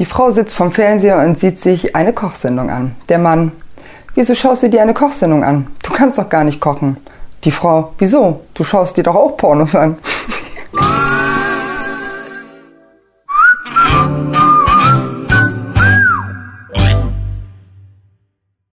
Die Frau sitzt vom Fernseher und sieht sich eine Kochsendung an. Der Mann, wieso schaust du dir eine Kochsendung an? Du kannst doch gar nicht kochen. Die Frau, wieso? Du schaust dir doch auch Pornos an.